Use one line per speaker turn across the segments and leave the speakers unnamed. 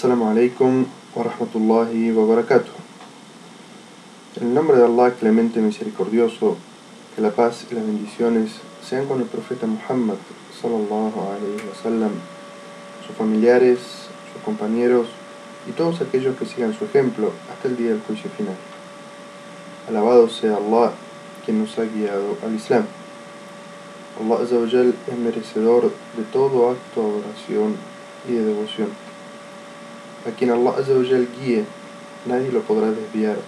Assalamu alaikum wa rahmatullahi wa barakatuh. En el nombre de Allah, clemente y misericordioso, que la paz y las bendiciones sean con el profeta Muhammad sallallahu alayhi wa sus familiares, sus compañeros y todos aquellos que sigan su ejemplo hasta el día del juicio final. Alabado sea Allah, quien nos ha guiado al Islam. Allah Azzawajal es merecedor de todo acto de adoración y de devoción. A quien Allah Azzawajal guíe, nadie lo podrá desviar.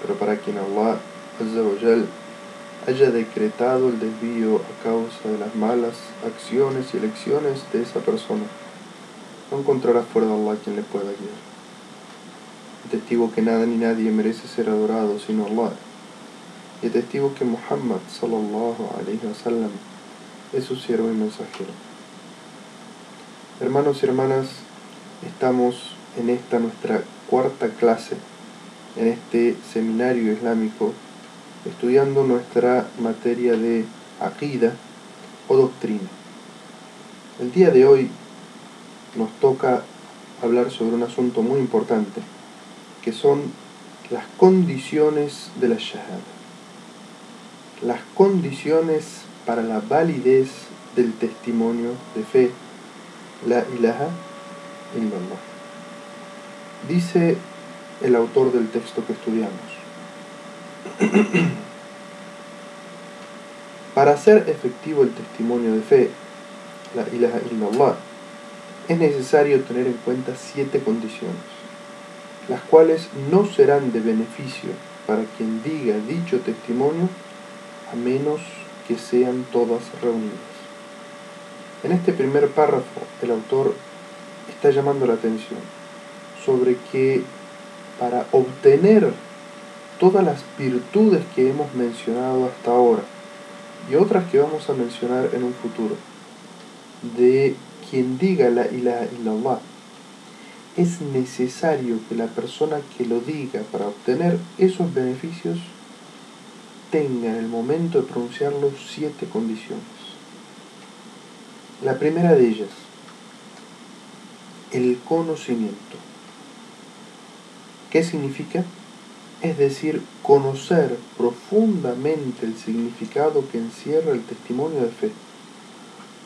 Pero para quien Allah Azzawajal haya decretado el desvío a causa de las malas acciones y elecciones de esa persona, no encontrará fuera de Allah quien le pueda guiar. Testigo que nada ni nadie merece ser adorado sino Allah. Y testigo que Muhammad sallallahu alayhi wa es su siervo y mensajero. Hermanos y hermanas, estamos en esta nuestra cuarta clase, en este seminario islámico, estudiando nuestra materia de aqida o doctrina. El día de hoy nos toca hablar sobre un asunto muy importante, que son las condiciones de la shahada. Las condiciones para la validez del testimonio de fe, la ilaha Dice el autor del texto que estudiamos. Para hacer efectivo el testimonio de fe, la ilaha es necesario tener en cuenta siete condiciones, las cuales no serán de beneficio para quien diga dicho testimonio a menos que sean todas reunidas. En este primer párrafo, el autor está llamando la atención sobre que para obtener todas las virtudes que hemos mencionado hasta ahora y otras que vamos a mencionar en un futuro, de quien diga la ilaha illallah, es necesario que la persona que lo diga para obtener esos beneficios tenga en el momento de pronunciarlo siete condiciones. La primera de ellas, el conocimiento. ¿Qué significa? Es decir, conocer profundamente el significado que encierra el testimonio de fe,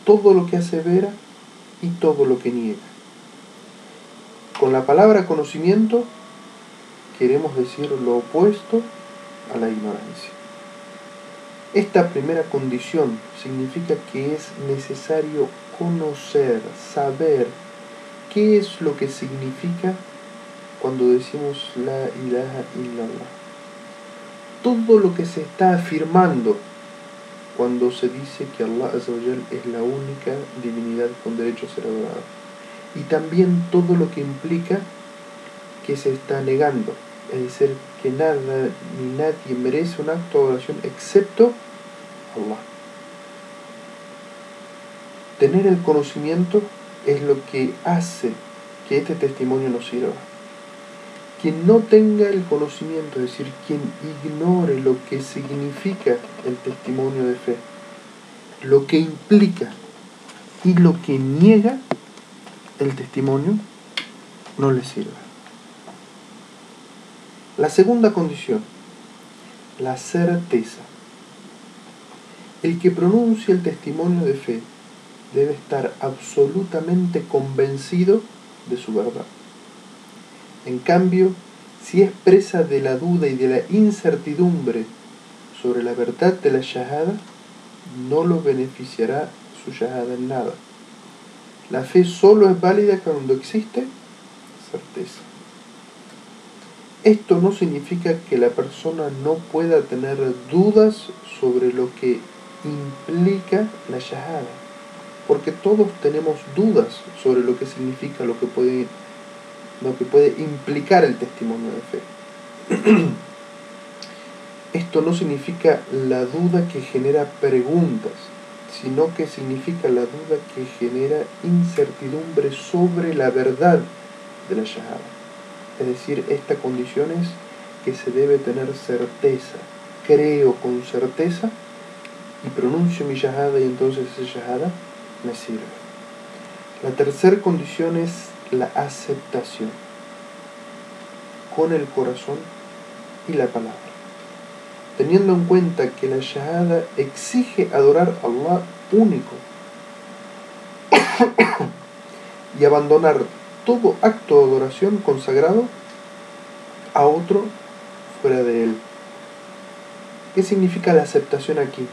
todo lo que asevera y todo lo que niega. Con la palabra conocimiento queremos decir lo opuesto a la ignorancia. Esta primera condición significa que es necesario conocer, saber qué es lo que significa cuando decimos la ilaha illallah. Todo lo que se está afirmando cuando se dice que Allah es la única divinidad con derecho a ser adorada. Y también todo lo que implica que se está negando, es decir, que nada ni nadie merece un acto de adoración excepto Allah. Tener el conocimiento es lo que hace que este testimonio nos sirva. Quien no tenga el conocimiento, es decir, quien ignore lo que significa el testimonio de fe, lo que implica y lo que niega el testimonio, no le sirve. La segunda condición, la certeza. El que pronuncia el testimonio de fe debe estar absolutamente convencido de su verdad. En cambio, si es presa de la duda y de la incertidumbre sobre la verdad de la shahada, no lo beneficiará su shahada en nada. La fe solo es válida cuando existe certeza. Esto no significa que la persona no pueda tener dudas sobre lo que implica la shahada, porque todos tenemos dudas sobre lo que significa, lo que puede lo que puede implicar el testimonio de fe. Esto no significa la duda que genera preguntas, sino que significa la duda que genera incertidumbre sobre la verdad de la Shahada. Es decir, esta condición es que se debe tener certeza. Creo con certeza y pronuncio mi Shahada y entonces esa Shahada me sirve. La tercera condición es la aceptación con el corazón y la palabra. Teniendo en cuenta que la Shahada exige adorar a Allah único y abandonar todo acto de adoración consagrado a otro fuera de él. ¿Qué significa la aceptación aquí?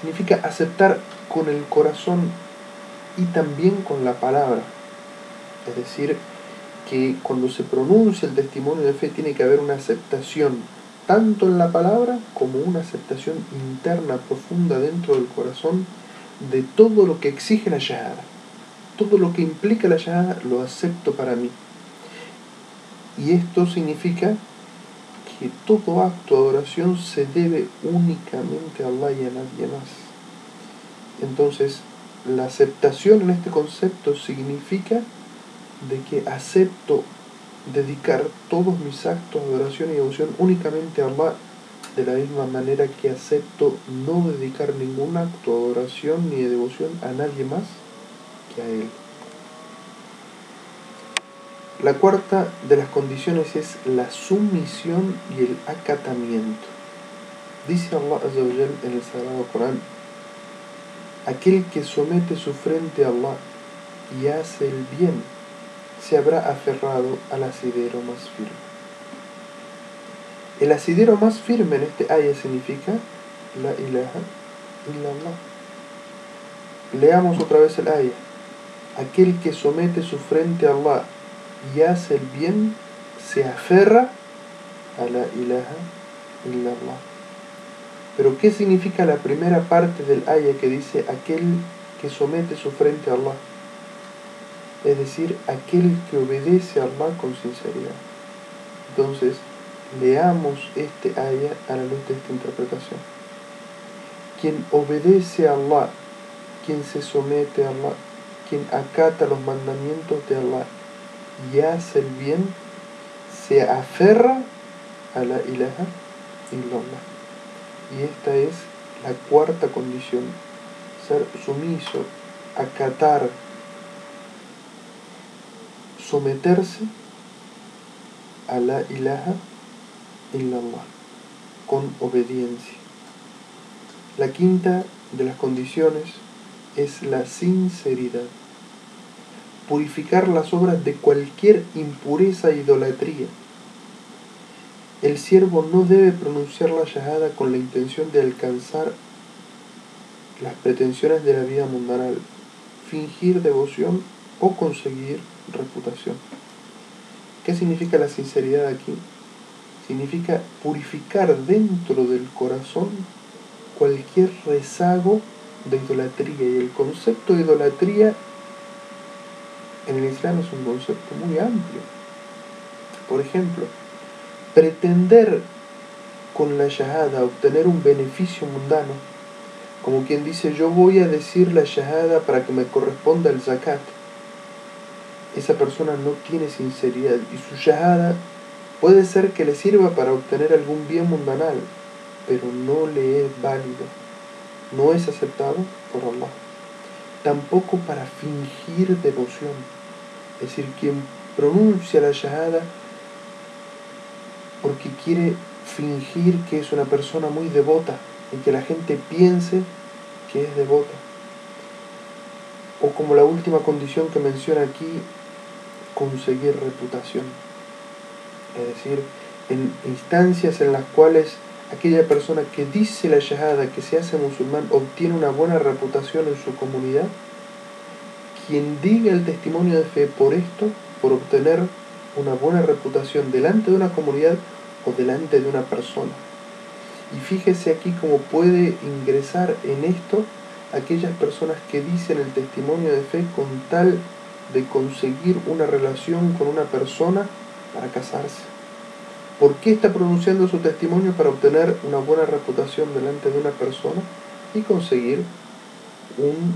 Significa aceptar con el corazón y también con la palabra. Es decir, que cuando se pronuncia el testimonio de fe tiene que haber una aceptación, tanto en la palabra como una aceptación interna, profunda dentro del corazón, de todo lo que exige la Shahada. Todo lo que implica la Shahada lo acepto para mí. Y esto significa que todo acto de adoración se debe únicamente a Allah y a nadie más. Entonces, la aceptación en este concepto significa de que acepto dedicar todos mis actos de adoración y devoción únicamente a Allah, de la misma manera que acepto no dedicar ningún acto de adoración ni de devoción a nadie más que a Él. La cuarta de las condiciones es la sumisión y el acatamiento. Dice Allah en el Sagrado Corán, aquel que somete su frente a Allah y hace el bien, se habrá aferrado al asidero más firme. El asidero más firme en este ayah significa la ilaha illallah. Leamos otra vez el ayah. Aquel que somete su frente a Allah y hace el bien, se aferra a la ilaha illallah. Pero ¿qué significa la primera parte del ayah que dice aquel que somete su frente a Allah? Es decir, aquel que obedece a Allah con sinceridad. Entonces, leamos este ayah a la luz de esta interpretación. Quien obedece a Allah, quien se somete a Allah, quien acata los mandamientos de Allah y hace el bien, se aferra a la ilaha illallah. Y esta es la cuarta condición, ser sumiso, acatar, someterse a la ilaha illallah, con obediencia. La quinta de las condiciones es la sinceridad purificar las obras de cualquier impureza e idolatría. El siervo no debe pronunciar la shahada con la intención de alcanzar las pretensiones de la vida mundanal, fingir devoción o conseguir reputación. ¿Qué significa la sinceridad aquí? Significa purificar dentro del corazón cualquier rezago de idolatría. Y el concepto de idolatría en el Islam es un concepto muy amplio. Por ejemplo, pretender con la shahada obtener un beneficio mundano, como quien dice yo voy a decir la shahada para que me corresponda el zakat, esa persona no tiene sinceridad y su shahada puede ser que le sirva para obtener algún bien mundanal, pero no le es válido, no es aceptado por Allah, tampoco para fingir devoción. Es decir, quien pronuncia la shahada porque quiere fingir que es una persona muy devota y que la gente piense que es devota. O como la última condición que menciona aquí, conseguir reputación. Es decir, en instancias en las cuales aquella persona que dice la shahada, que se hace musulmán, obtiene una buena reputación en su comunidad, quien diga el testimonio de fe por esto, por obtener una buena reputación delante de una comunidad o delante de una persona. Y fíjese aquí cómo puede ingresar en esto aquellas personas que dicen el testimonio de fe con tal de conseguir una relación con una persona para casarse. ¿Por qué está pronunciando su testimonio para obtener una buena reputación delante de una persona y conseguir un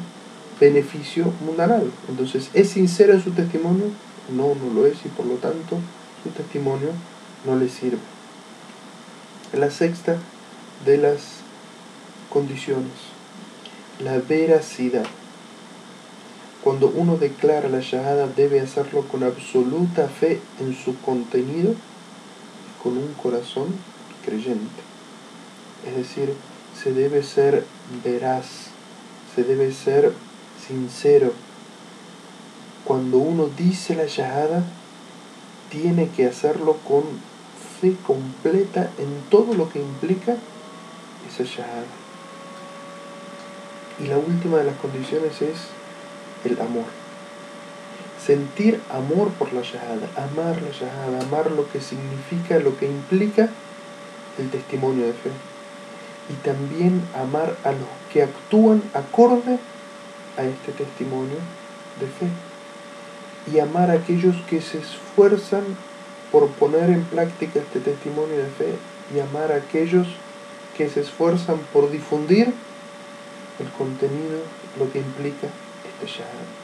beneficio mundanal. Entonces, ¿es sincero en su testimonio? No, no lo es y por lo tanto su testimonio no le sirve. La sexta de las condiciones, la veracidad. cuando uno declara la shahada debe hacerlo con absoluta fe en su contenido y con un corazón creyente. Es decir, se debe ser veraz, se debe ser sincero. Cuando uno dice la shahada, tiene que hacerlo con fe completa en todo lo que implica esa shahada. Y la última de las condiciones es el amor. Sentir amor por la shahada, amar la shahada, amar lo que significa, lo que implica el testimonio de fe. Y también amar a los que actúan acorde a este testimonio de fe. Y amar a aquellos que se esfuerzan por poner en práctica este testimonio de fe. Y amar a aquellos que se esfuerzan por difundir el contenido, lo que implica este shahada.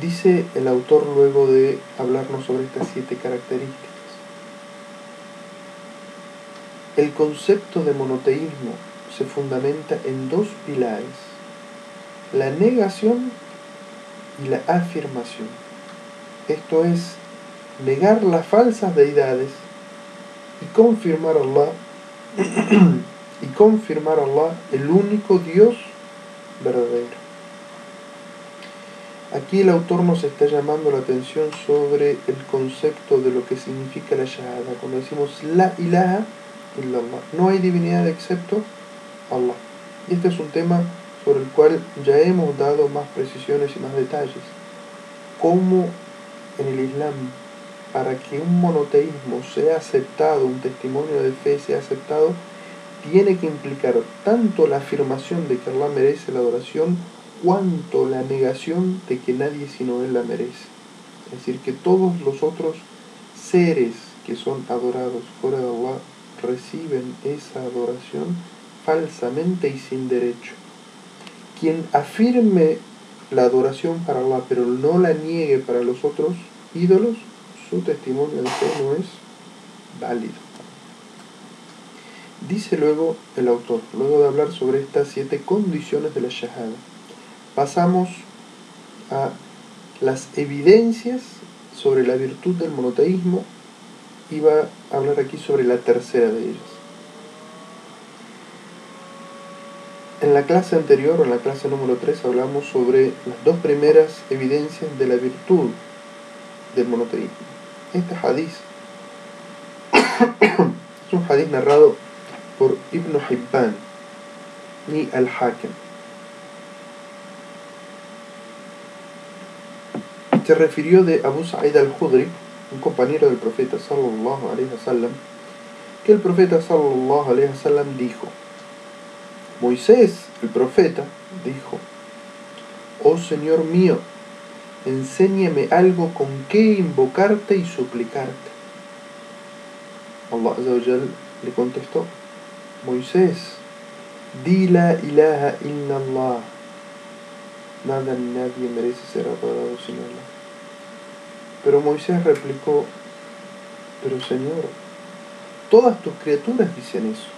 Dice el autor luego de hablarnos sobre estas siete características. El concepto de monoteísmo se fundamenta en dos pilares, la negación y la afirmación. Esto es, negar las falsas deidades y confirmar a Allah y confirmar a Allah el único Dios verdadero. Aquí el autor nos está llamando la atención sobre el concepto de lo que significa la shahada. Cuando decimos la ilaha illallah, no hay divinidad excepto Allah. Y este es un tema sobre el cual ya hemos dado más precisiones y más detalles. Cómo en el Islam, para que un monoteísmo sea aceptado, un testimonio de fe sea aceptado, tiene que implicar tanto la afirmación de que Allah merece la adoración, cuanto la negación de que nadie sino Él la merece. Es decir, que todos los otros seres que son adorados fuera de Allah reciben esa adoración falsamente y sin derecho. Quien afirme la adoración para Allah pero no la niegue para los otros ídolos, su testimonio de fe no es válido. Dice luego el autor, luego de hablar sobre estas siete condiciones de la Shahada, pasamos a las evidencias sobre la virtud del monoteísmo y va a hablar aquí sobre la tercera de ellas. En la clase anterior, en la clase número 3, hablamos sobre las dos primeras evidencias de la virtud del monoteísmo. Este hadith es un hadith narrado por Ibn Hibban y Al-Hakim. Se refirió de Abu Sa'id al-Khudri, un compañero del profeta sallallahu alaihi wasallam, que el profeta sallallahu alaihi wasallam dijo: Moisés, el profeta, dijo: Oh Señor mío, enséñame algo con qué invocarte y suplicarte. Allah le contestó: Moisés, di la ilaha illallah. Nada ni nadie merece ser adorado sino Allah. Pero Moisés replicó, pero Señor, todas tus criaturas dicen eso.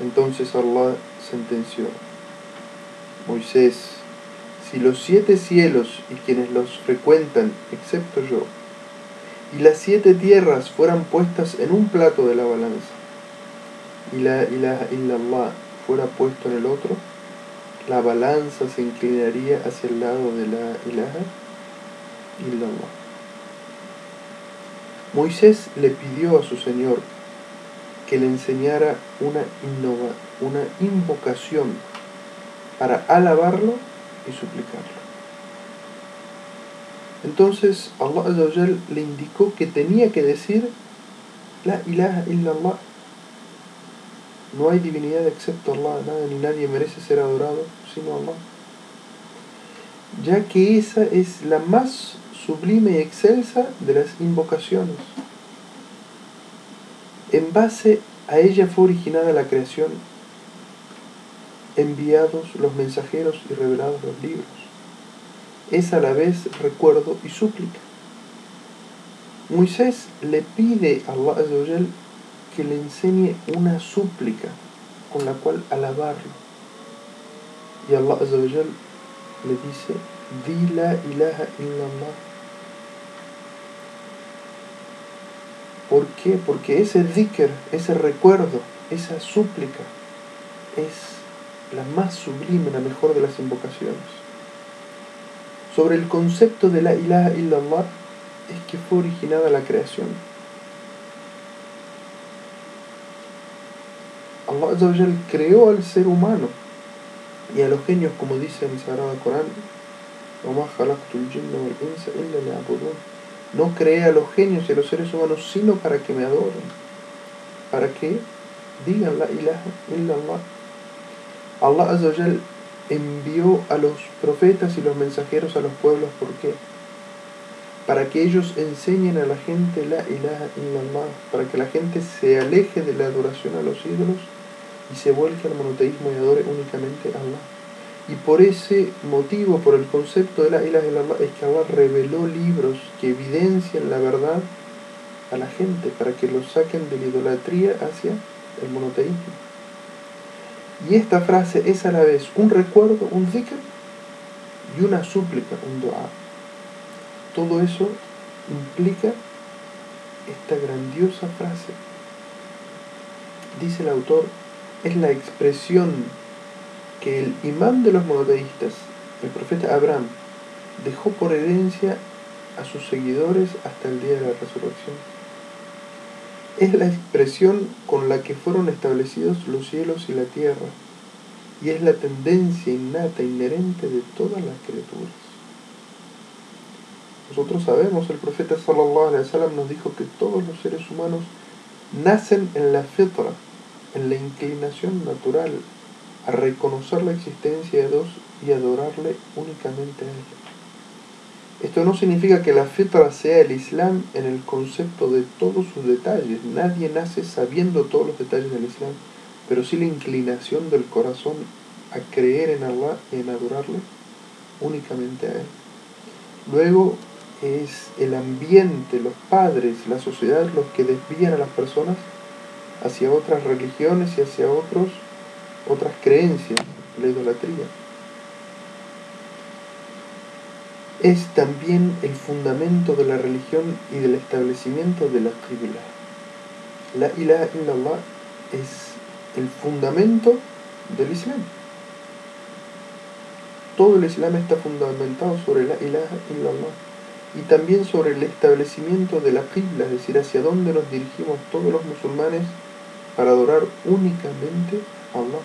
Entonces Allah sentenció, Moisés, si los siete cielos y quienes los frecuentan, excepto yo, y las siete tierras fueran puestas en un plato de la balanza, y la ilaha illallah fuera puesto en el otro, la balanza se inclinaría hacia el lado de la ilaha illallah. Moisés le pidió a su Señor que le enseñara una, innova, una invocación para alabarlo y suplicarlo. Entonces Allah le indicó que tenía que decir la ilaha illallah no hay divinidad excepto Allah, nada ni nadie merece ser adorado sino Allah. Ya que esa es la más sublime y excelsa de las invocaciones. En base a ella fue originada la creación, enviados los mensajeros y revelados los libros. Es a la vez recuerdo y súplica. Moisés le pide a Allah que le enseñe una súplica con la cual alabarlo. y Allah le dice, di la ilaha illallah. ¿Por qué? Porque ese dhikr, ese recuerdo, esa súplica es la más sublime, la mejor de las invocaciones. Sobre el concepto de la ilaha illallah es que fue originada la creación. Allah creó al ser humano y a los genios, como dice el Sagrado Corán, no creé a los genios y a los seres humanos sino para que me adoren, para que digan la ilaha illallah. Allah envió a los profetas y los mensajeros a los pueblos, ¿por qué? Para que ellos enseñen a la gente la ilaha illallah, para que la gente se aleje de la adoración a los ídolos y se vuelque al monoteísmo y adore únicamente a Allah. Y por ese motivo, por el concepto de la illallah, es que Allah reveló libros que evidencian la verdad a la gente para que los saquen de la idolatría hacia el monoteísmo. Y esta frase es a la vez un recuerdo, un zikr y una súplica, un dua. Todo eso implica esta grandiosa frase. Dice el autor, es la expresión que el imán de los monoteístas, el profeta Abraham, dejó por herencia a sus seguidores hasta el día de la resurrección. Es la expresión con la que fueron establecidos los cielos y la tierra, y es la tendencia innata, inherente de todas las criaturas. Nosotros sabemos, el profeta sallallahu alaihi wasallam nos dijo que todos los seres humanos nacen en la fitra, en la inclinación natural a reconocer la existencia de Dios y adorarle únicamente a Él. Esto no significa que la fitra sea el Islam en el concepto de todos sus detalles. Nadie nace sabiendo todos los detalles del Islam, pero sí la inclinación del corazón a creer en Allah y en adorarle únicamente a Él. Luego es el ambiente, los padres, la sociedad los que desvían a las personas hacia otras religiones y hacia otros, otras creencias, la idolatría. Es también el fundamento de la religión y del establecimiento de la tribula. La ilaha illallah es el fundamento del Islam. Todo el Islam está fundamentado sobre la ilaha illallah y también sobre el establecimiento de la qibla, es decir, hacia dónde nos dirigimos todos los musulmanes para adorar únicamente Allah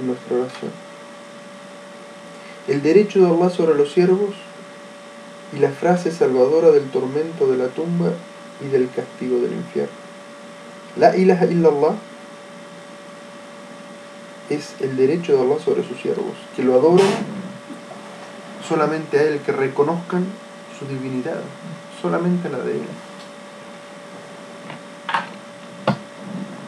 en nuestra oración. El derecho de Allah sobre los siervos y la frase salvadora del tormento de la tumba y del castigo del infierno. La ilaha illallah es el derecho de Allah sobre sus siervos, que lo adoren solamente a Él, que reconozcan su divinidad, solamente la de Él.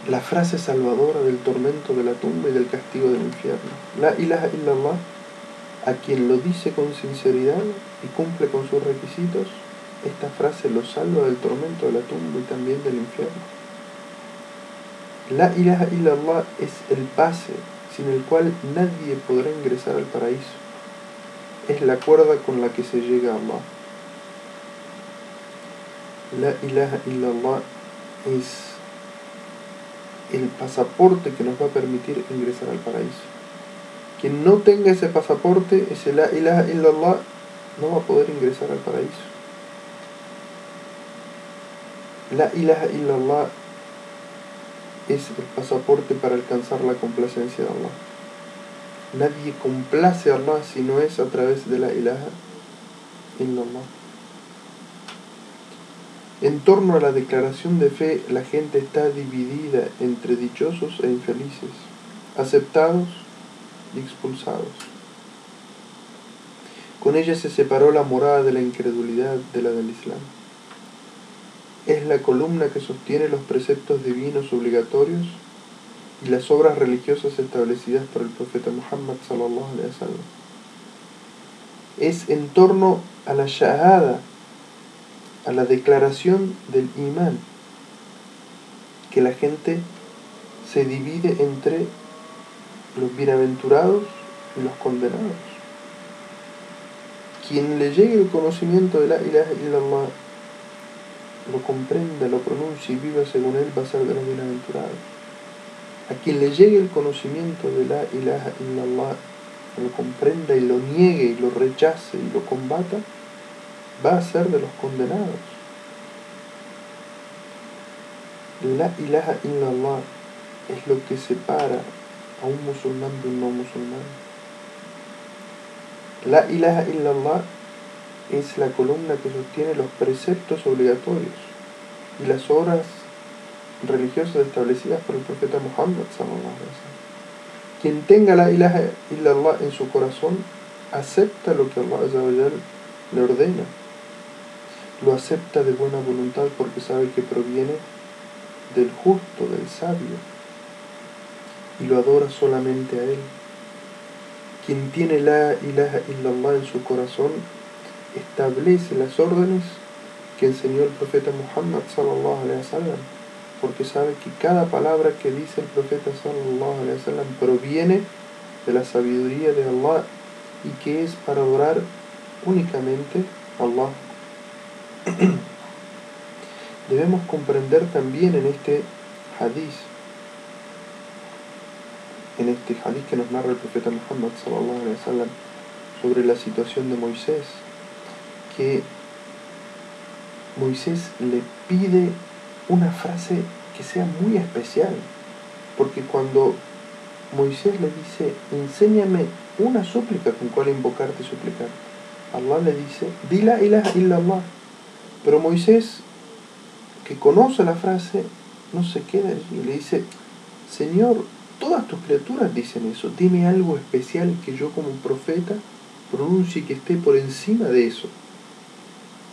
La frase salvadora del tormento de la tumba y del castigo del infierno. La ilaha illallah, a quien lo dice con sinceridad y cumple con sus requisitos, esta frase lo salva del tormento de la tumba y también del infierno. La ilaha illallah es el pase sin el cual nadie podrá ingresar al paraíso. Es la cuerda con la que se llega a Allah. La ilaha illallah es el pasaporte que nos va a permitir ingresar al paraíso. Quien no tenga ese pasaporte, ese la ilaha illallah, no va a poder ingresar al paraíso. La ilaha illallah es el pasaporte para alcanzar la complacencia de Allah. Nadie complace a Allah si no es a través de la ilaha illallah. En torno a la declaración de fe, la gente está dividida entre dichosos e infelices, aceptados y expulsados. Con ella se separó la morada de la incredulidad de la del Islam. Es la columna que sostiene los preceptos divinos obligatorios y las obras religiosas establecidas por el profeta Muhammad sallallahu alaihi wasallam. Es en torno a la shahada a la declaración del imán, que la gente se divide entre los bienaventurados y los condenados. Quien le llegue el conocimiento de la ilaha illallah, lo comprenda, lo pronuncie y viva según él, va a ser de los bienaventurados. A quien le llegue el conocimiento de la ilaha illallah, lo comprenda y lo niegue y lo rechace y lo combata, va a ser de los condenados. La ilaha illallah es lo que separa a un musulmán de un no musulmán. La ilaha illallah es la columna que sostiene los preceptos obligatorios y las horas religiosas establecidas por el profeta Muhammad Quien tenga la ilaha illallah en su corazón acepta lo que Allah le ordena. Lo acepta de buena voluntad porque sabe que proviene del justo, del sabio, y lo adora solamente a él. Quien tiene la ilaha illallah en su corazón establece las órdenes que enseñó el profeta Muhammad sallallahu alaihi wasallam, porque sabe que cada palabra que dice el profeta sallallahu alaihi wasallam proviene de la sabiduría de Allah y que es para adorar únicamente a Allah. Debemos comprender también en este hadith, en este hadith que nos narra el profeta Muhammad sobre la situación de Moisés, que Moisés le pide una frase que sea muy especial, porque cuando Moisés le dice, enséñame una súplica con cual invocarte y suplicar, Allah le dice, dila ilaha illallah. Pero Moisés, que conoce la frase, no se queda allí le dice, Señor, todas tus criaturas dicen eso, dime algo especial que yo como profeta pronuncie que esté por encima de eso.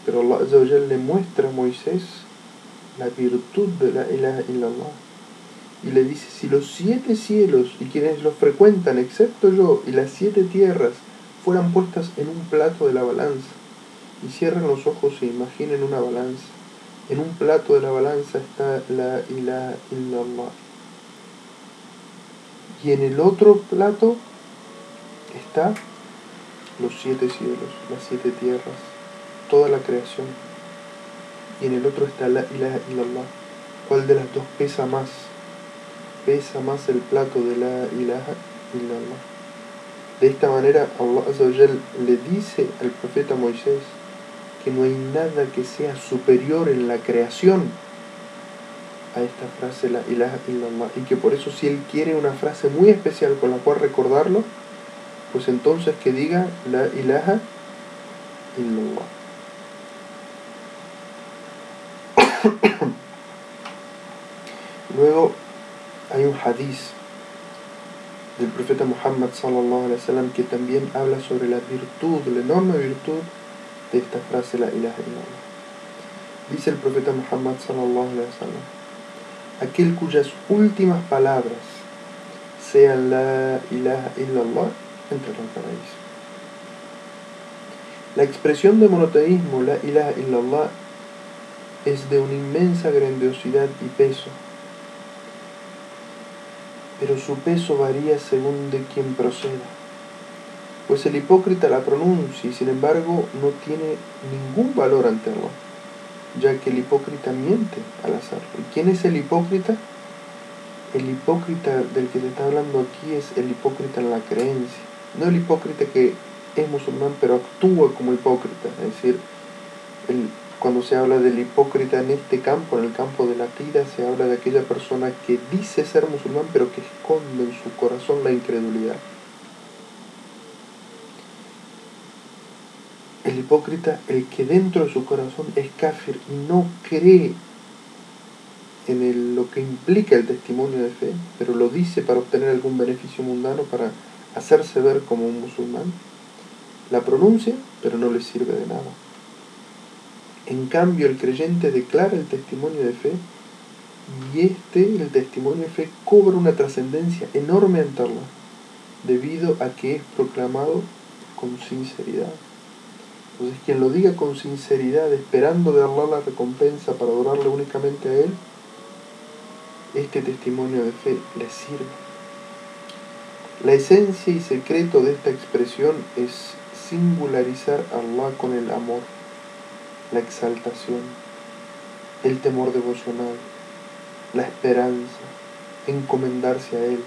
Pero Allah le muestra a Moisés la virtud de la ilaha. Y le dice, si los siete cielos y quienes los frecuentan, excepto yo, y las siete tierras, fueran puestas en un plato de la balanza, y cierren los ojos e imaginen una balanza, en un plato de la balanza está la ilaha illallah. Y en el otro plato está los siete cielos, las siete tierras, toda la creación. Y en el otro está la ilaha illallah. ¿Cuál de las dos pesa más? Pesa más el plato de la ilaha illallah. De esta manera Allah le dice al profeta Moisés que no hay nada que sea superior en la creación a esta frase la ilaha illallah y que por eso si él quiere una frase muy especial con la cual recordarlo pues entonces que diga la ilaha illallah. Luego hay un hadith del profeta Muhammad sallallahu alaihi wasallam que también habla sobre la virtud, la enorme virtud de esta frase la ilaha illallah. Dice el profeta Muhammad sallallahu alaihi wasallam, aquel cuyas últimas palabras sean la ilaha illallah entrará al paraíso. La expresión de monoteísmo, la ilaha illallah, es de una inmensa grandiosidad y peso, pero su peso varía según de quien proceda, pues el hipócrita la pronuncia y sin embargo no tiene ningún valor ante Allah, ya que el hipócrita miente al hacerlo. ¿Y quién es el hipócrita? El hipócrita del que se está hablando aquí es el hipócrita en la creencia, no el hipócrita que es musulmán pero actúa como hipócrita, es decir, el cuando se habla del hipócrita en este campo, en el campo de la tira, se habla de aquella persona que dice ser musulmán pero que esconde en su corazón la incredulidad. El hipócrita, el que dentro de su corazón es kafir y no cree en lo que implica el testimonio de fe, pero lo dice para obtener algún beneficio mundano, para hacerse ver como un musulmán, la pronuncia, pero no le sirve de nada. En cambio, el creyente declara el testimonio de fe y este, el testimonio de fe, cobra una trascendencia enorme ante Allah, debido a que es proclamado con sinceridad. Entonces, quien lo diga con sinceridad, esperando de Allah la recompensa para adorarle únicamente a Él, este testimonio de fe le sirve. La esencia y secreto de esta expresión es singularizar a Allah con el amor, la exaltación, el temor devocional, la esperanza, encomendarse a Él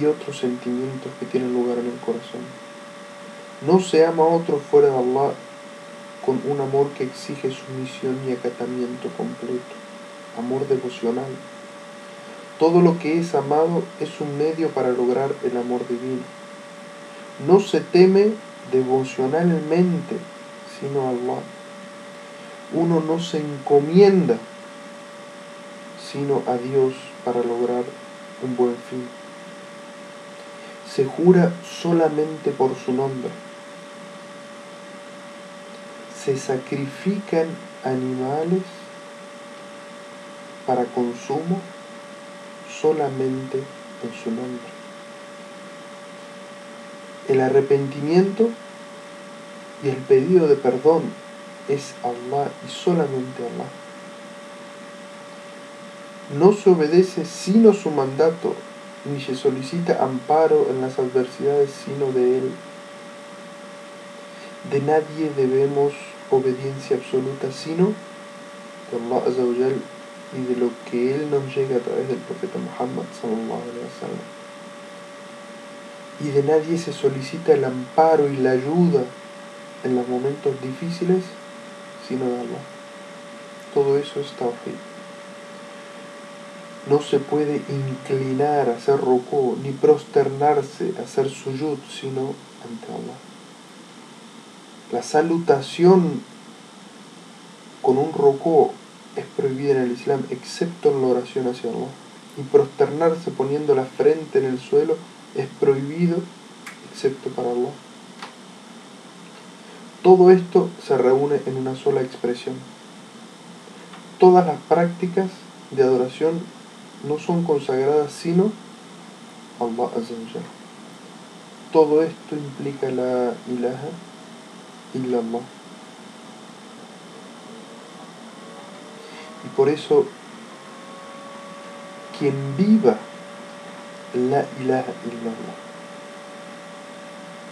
y otros sentimientos que tienen lugar en el corazón. No se ama a otro fuera de Allah con un amor que exige sumisión y acatamiento completo, amor devocional. Todo lo que es amado es un medio para lograr el amor divino. No se teme devocionalmente, sino a Allah. Uno no se encomienda, sino a Dios para lograr un buen fin. Se jura solamente por su nombre se sacrifican animales para consumo solamente en su nombre. El arrepentimiento y el pedido de perdón es Allah y solamente Allah. No se obedece sino su mandato, ni se solicita amparo en las adversidades sino de Él. De nadie debemos obediencia absoluta, sino de Allah y de lo que Él nos llega a través del profeta Muhammad Y de nadie se solicita el amparo y la ayuda en los momentos difíciles, sino de Allah. Todo eso es tawhid. No se puede inclinar a hacer rukú ni prosternarse a hacer suyud, sino ante Allah. La salutación con un rocó es prohibida en el Islam, excepto en la oración hacia Allah. Y prosternarse poniendo la frente en el suelo es prohibido, excepto para Allah. Todo esto se reúne en una sola expresión. Todas las prácticas de adoración no son consagradas sino a Allah Todo esto implica la ilaha illallah. Y por eso, quien viva la ilaha illallah.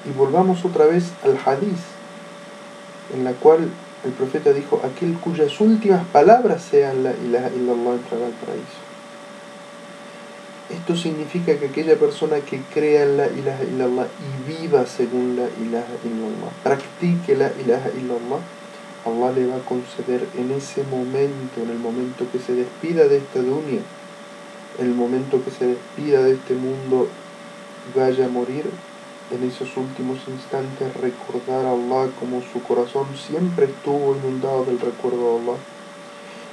Y volvamos otra vez al hadith, en la cual el profeta dijo, aquel cuyas últimas palabras sean la ilaha illallah entrará al paraíso. Esto significa que aquella persona que crea en la ilaha illallah y viva según la ilaha illallah, practique la ilaha illallah, Allah le va a conceder en ese momento, en el momento que se despida de esta dunya, en el momento que se despida de este mundo y vaya a morir, en esos últimos instantes recordar a Allah como su corazón siempre estuvo inundado del recuerdo de Allah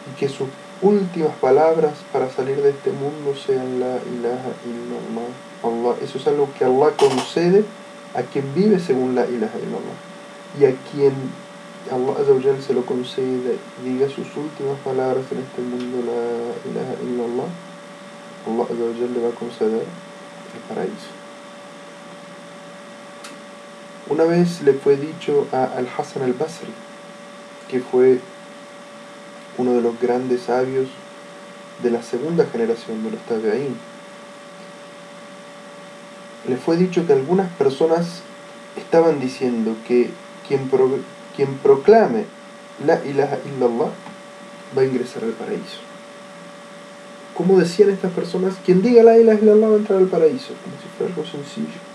y que su últimas palabras para salir de este mundo sean la ilaha illallah. Allah. Eso es algo que Allah concede a quien vive según la ilaha illallah. Y a quien Allah se lo concede, diga sus últimas palabras en este mundo, la ilaha illallah, Allah le va a conceder el paraíso. Una vez le fue dicho a Al-Hassan al-Basri, que fue uno de los grandes sabios de la segunda generación de los Tabi'in. Le fue dicho que algunas personas estaban diciendo que quien, quien proclame la ilaha illallah va a ingresar al paraíso. Como decían estas personas, quien diga la ilaha illallah va a entrar al paraíso, como si fuera algo sencillo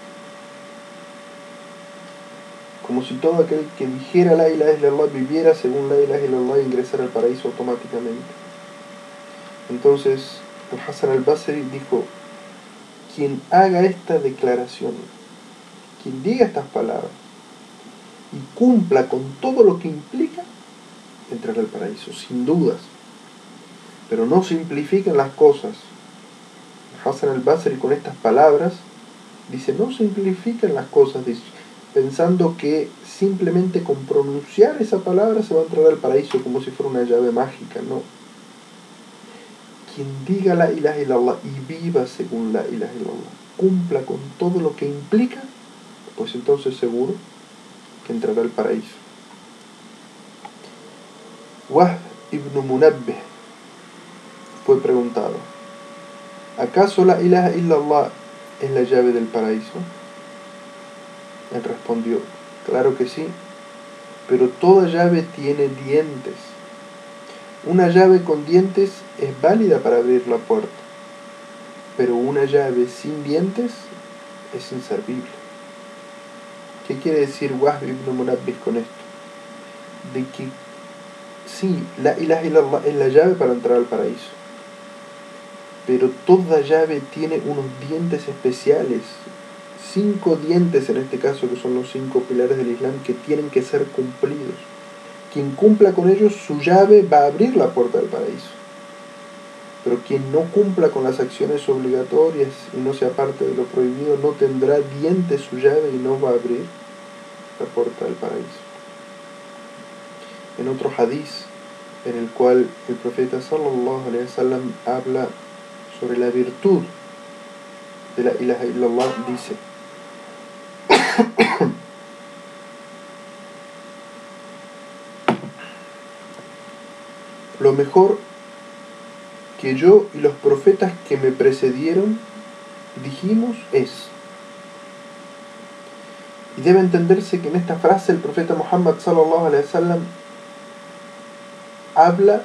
como si todo aquel que dijera la ilaha illallah viviera según la ilaha illallah e ingresara al paraíso automáticamente. Entonces, el Hassan al-Basri dijo, quien haga esta declaración, quien diga estas palabras y cumpla con todo lo que implica, entrará al paraíso, sin dudas. Pero no simplifiquen las cosas. Hassan al-Basri con estas palabras dice, no simplifiquen las cosas, dice, pensando que simplemente con pronunciar esa palabra se va a entrar al paraíso como si fuera una llave mágica, no. Quien diga la ilaha illallah y viva según la ilaha illallah, cumpla con todo lo que implica, pues entonces seguro que entrará al paraíso. Wahb ibn Munabbih fue preguntado, ¿acaso la ilaha illallah es la llave del paraíso? Él respondió, claro que sí, pero toda llave tiene dientes. Una llave con dientes es válida para abrir la puerta, pero una llave sin dientes es inservible. ¿Qué quiere decir Wahb ibn con esto? De que sí, la ilaha illallah es la llave para entrar al paraíso, pero toda llave tiene unos dientes especiales, cinco dientes en este caso, que son los cinco pilares del Islam, que tienen que ser cumplidos. Quien cumpla con ellos, su llave va a abrir la puerta del paraíso. Pero quien no cumpla con las acciones obligatorias y no sea parte de lo prohibido, no tendrá dientes su llave y no va a abrir la puerta del paraíso. En otro hadiz, en el cual el profeta sallallahu alaihi wasallam habla sobre la virtud de la ilaha illallah, dice, Lo mejor que yo y los profetas que me precedieron dijimos es, y debe entenderse que en esta frase el profeta Muhammad sallallahu alaihi wasallam habla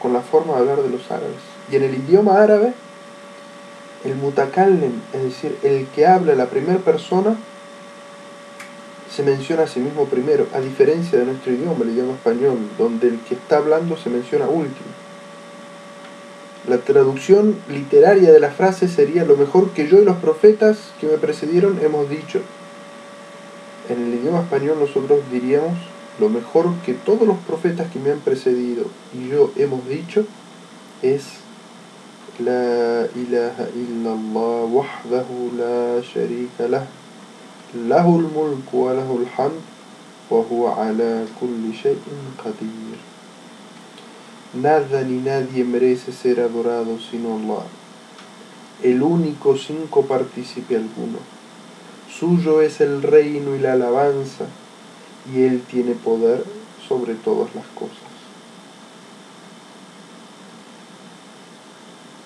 con la forma de hablar de los árabes. Y en el idioma árabe, el mutakallim, es decir, el que habla la primera persona, se menciona a sí mismo primero, a diferencia de nuestro idioma, el idioma español, donde el que está hablando se menciona último. La traducción literaria de la frase sería lo mejor que yo y los profetas que me precedieron hemos dicho. En el idioma español nosotros diríamos lo mejor que todos los profetas que me han precedido y yo hemos dicho es La ilaha illallah wahdahu la sharika lah له الملك وله الحمد وهو على كل شيء قدير Nada ni nadie merece ser adorado sino Allah, el único sin copartícipe alguno. Suyo es el reino y la alabanza, y Él tiene poder sobre todas las cosas.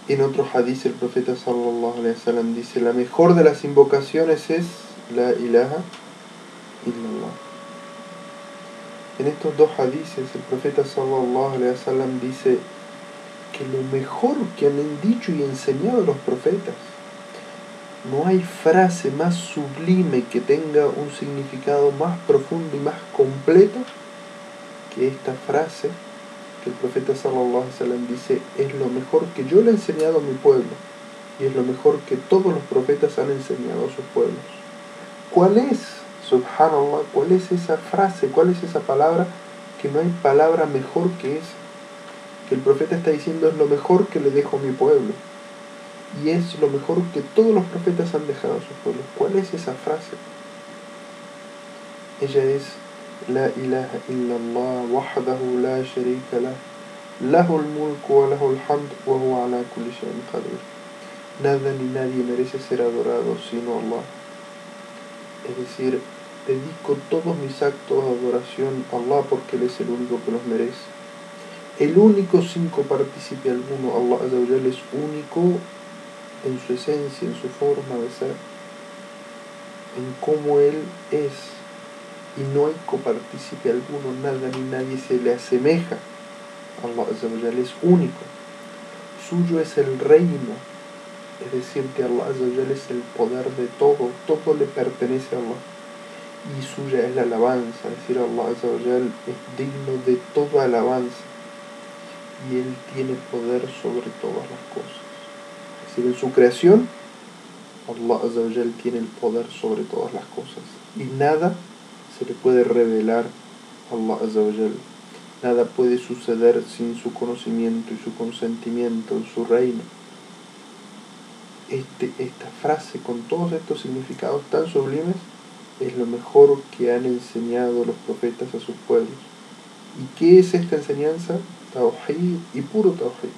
En otro hadith el profeta sallallahu alaihi wasallam dice, la mejor de las invocaciones es la ilaha illallah. En estos dos hadices el profeta sallallahu alaihi wasallam dice que lo mejor que han dicho y enseñado los profetas, no hay frase más sublime que tenga un significado más profundo y más completo que esta frase que el profeta sallallahu alaihi wasallam dice es lo mejor que yo le he enseñado a mi pueblo y es lo mejor que todos los profetas han enseñado a sus pueblos. ¿Cuál es, subhanallah, cuál es esa frase, cuál es esa palabra? Que no hay palabra mejor que esa. Que el profeta está diciendo es lo mejor que le dejo a mi pueblo. Y es lo mejor que todos los profetas han dejado a sus pueblos. ¿Cuál es esa frase? Ella es La ilaha illallah wahdahu la sharika lah lahu al-mulku wa lahu al-hamd wa huwa ala kulli shay'in qadir. Nada ni nadie merece ser adorado sino Allah es decir, dedico todos mis actos de adoración a Allah porque Él es el único que los merece. El único sin copartícipe alguno, Allah es único en su esencia, en su forma de ser, en cómo Él es. Y no hay copartícipe alguno, nada ni nadie se le asemeja. Allah es único. Suyo es el reino, es decir, que Allah es el poder de todo, todo le pertenece a Allah. Y suya es la alabanza, es decir, Allah es digno de toda alabanza. Y Él tiene poder sobre todas las cosas. Es decir, en su creación, Allah tiene el poder sobre todas las cosas. Y nada se le puede revelar a Allah Nada puede suceder sin su conocimiento y su consentimiento en su reino este, esta frase con todos estos significados tan sublimes es lo mejor que han enseñado los profetas a sus pueblos. ¿Y qué es esta enseñanza? Tawhid y puro Tawhid.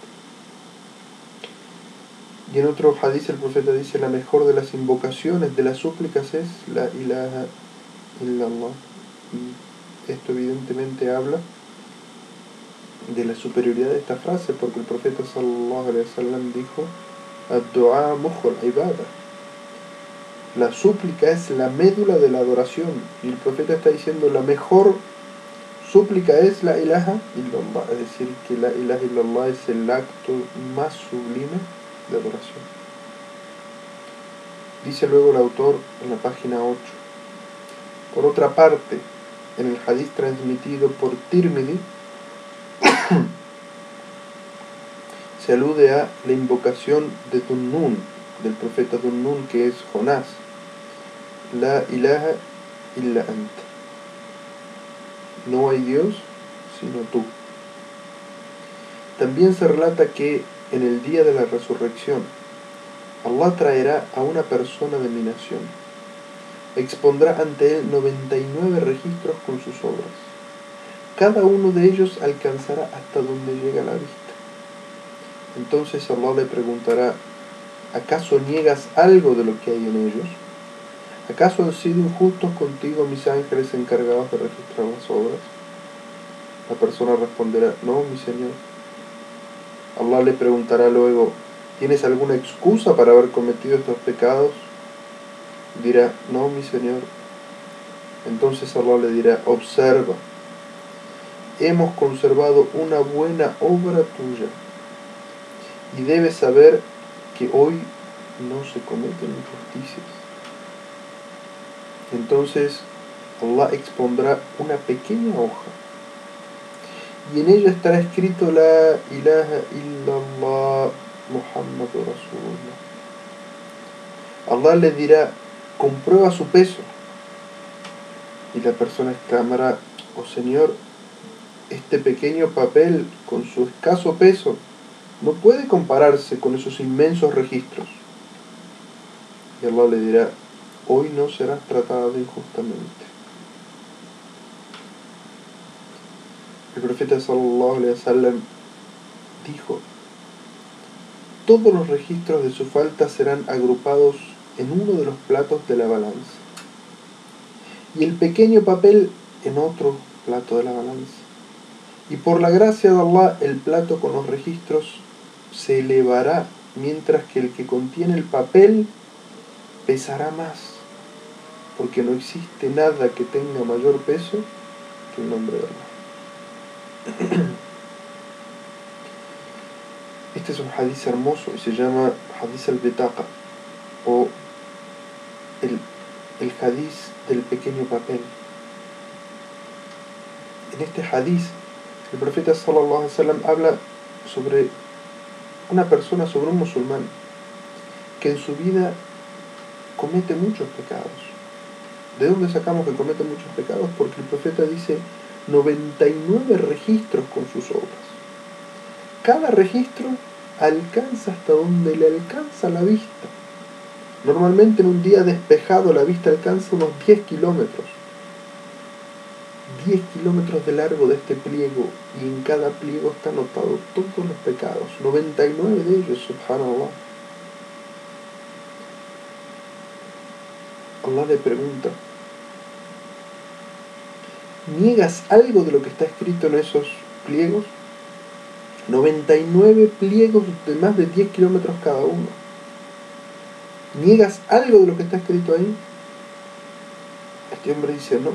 Y en otro hadith el profeta dice, la mejor de las invocaciones, de las súplicas es la ilaha illallah. Y esto evidentemente habla de la superioridad de esta frase, porque el profeta sallallahu alaihi dijo, La súplica es la médula de la adoración. Y el profeta está diciendo la mejor súplica es la ilaha illallah. Es decir, que la ilaha illallah es el acto más sublime de adoración. Dice luego el autor en la página 8. Por otra parte, en el hadith transmitido por Tirmidhi, se alude a la invocación de Dunnun, del profeta Dunnun, que es Jonás. La ilaha illa ant. No hay Dios sino tú. También se relata que en el día de la resurrección, Allah traerá a una persona de mi nación. Expondrá ante él 99 registros con sus obras. Cada uno de ellos alcanzará hasta donde llega la vista. Entonces Allah le preguntará, ¿acaso niegas algo de lo que hay en ellos? ¿Acaso han sido injustos contigo mis ángeles encargados de registrar las obras? La persona responderá, no, mi Señor. Allah le preguntará luego, ¿tienes alguna excusa para haber cometido estos pecados? Dirá, no, mi Señor. Entonces Allah le dirá, observa, hemos conservado una buena obra tuya y debes saber que hoy no se cometen injusticias. Entonces Allah expondrá una pequeña hoja y en ella estará escrito la ilaha illallah Muhammad Rasulullah. Allah le dirá, comprueba su peso. Y la persona exclamará, oh Señor, este pequeño papel con su escaso peso no puede compararse con esos inmensos registros. Y Allah le dirá, hoy no serás tratado injustamente. El profeta sallallahu alaihi wasallam dijo, todos los registros de su falta serán agrupados en uno de los platos de la balanza y el pequeño papel en otro plato de la balanza. Y por la gracia de Allah el plato con los registros se elevará, mientras que el que contiene el papel pesará más, porque no existe nada que tenga mayor peso que el nombre de Allah. Este es un hadith hermoso y se llama hadith al-bitaqa o el, el hadith del pequeño papel. En este hadith el profeta sallallahu alaihi wasallam habla sobre una persona, sobre un musulmán, que en su vida comete muchos pecados. ¿De dónde sacamos que comete muchos pecados? Porque el profeta dice 99 registros con sus obras. Cada registro alcanza hasta donde le alcanza la vista. Normalmente en un día despejado la vista alcanza unos 10 kilómetros. 10 kilómetros de largo de este pliego y en cada pliego está anotado todos los pecados, 99 de ellos, subhanallah. Allah le pregunta, ¿niegas algo de lo que está escrito en esos pliegos? 99 pliegos de más de 10 kilómetros cada uno. ¿Niegas algo de lo que está escrito ahí? Este hombre dice, no,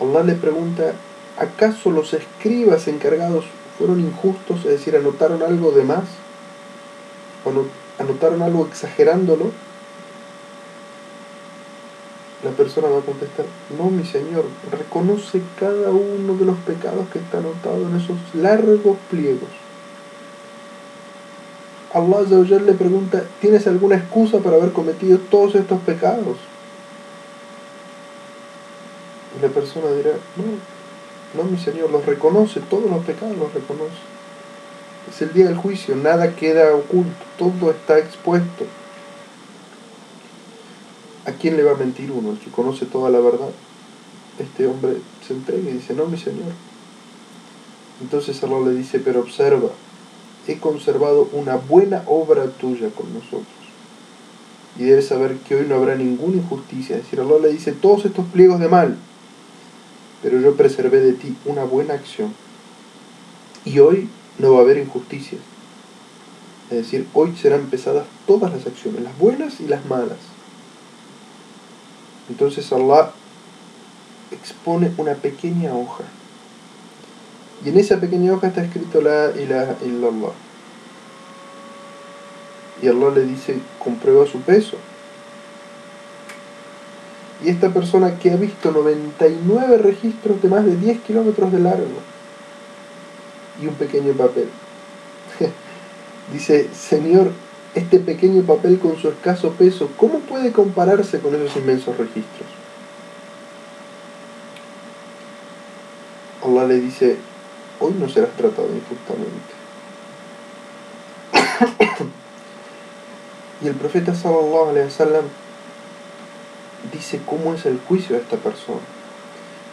Allah le pregunta, ¿acaso los escribas encargados fueron injustos, es decir, anotaron algo de más? ¿O anotaron algo exagerándolo? La persona va a contestar, no mi Señor, reconoce cada uno de los pecados que está anotado en esos largos pliegos. Allah le pregunta, ¿tienes alguna excusa para haber cometido todos estos pecados? Y la persona dirá, no, no mi Señor, los reconoce, todos los pecados los reconoce. Es el día del juicio, nada queda oculto, todo está expuesto. ¿A quién le va a mentir uno? El que conoce toda la verdad. Este hombre se entrega y dice, no mi Señor. Entonces Allah le dice, pero observa, he conservado una buena obra tuya con nosotros. Y debes saber que hoy no habrá ninguna injusticia. Es decir, Allah le dice, todos estos pliegos de mal, pero yo preservé de ti una buena acción. Y hoy no va a haber injusticias. Es decir, hoy serán pesadas todas las acciones, las buenas y las malas. Entonces Allah expone una pequeña hoja. Y en esa pequeña hoja está escrito la ilaha illallah. Y Allah le dice, comprueba su peso. Y esta persona que ha visto 99 registros de más de 10 kilómetros de largo y un pequeño papel. Dice, Señor, este pequeño papel con su escaso peso, ¿cómo puede compararse con esos inmensos registros? Allah le dice, hoy no serás tratado injustamente. y el profeta sallallahu alaihi wasallam dice cómo es el juicio de esta persona.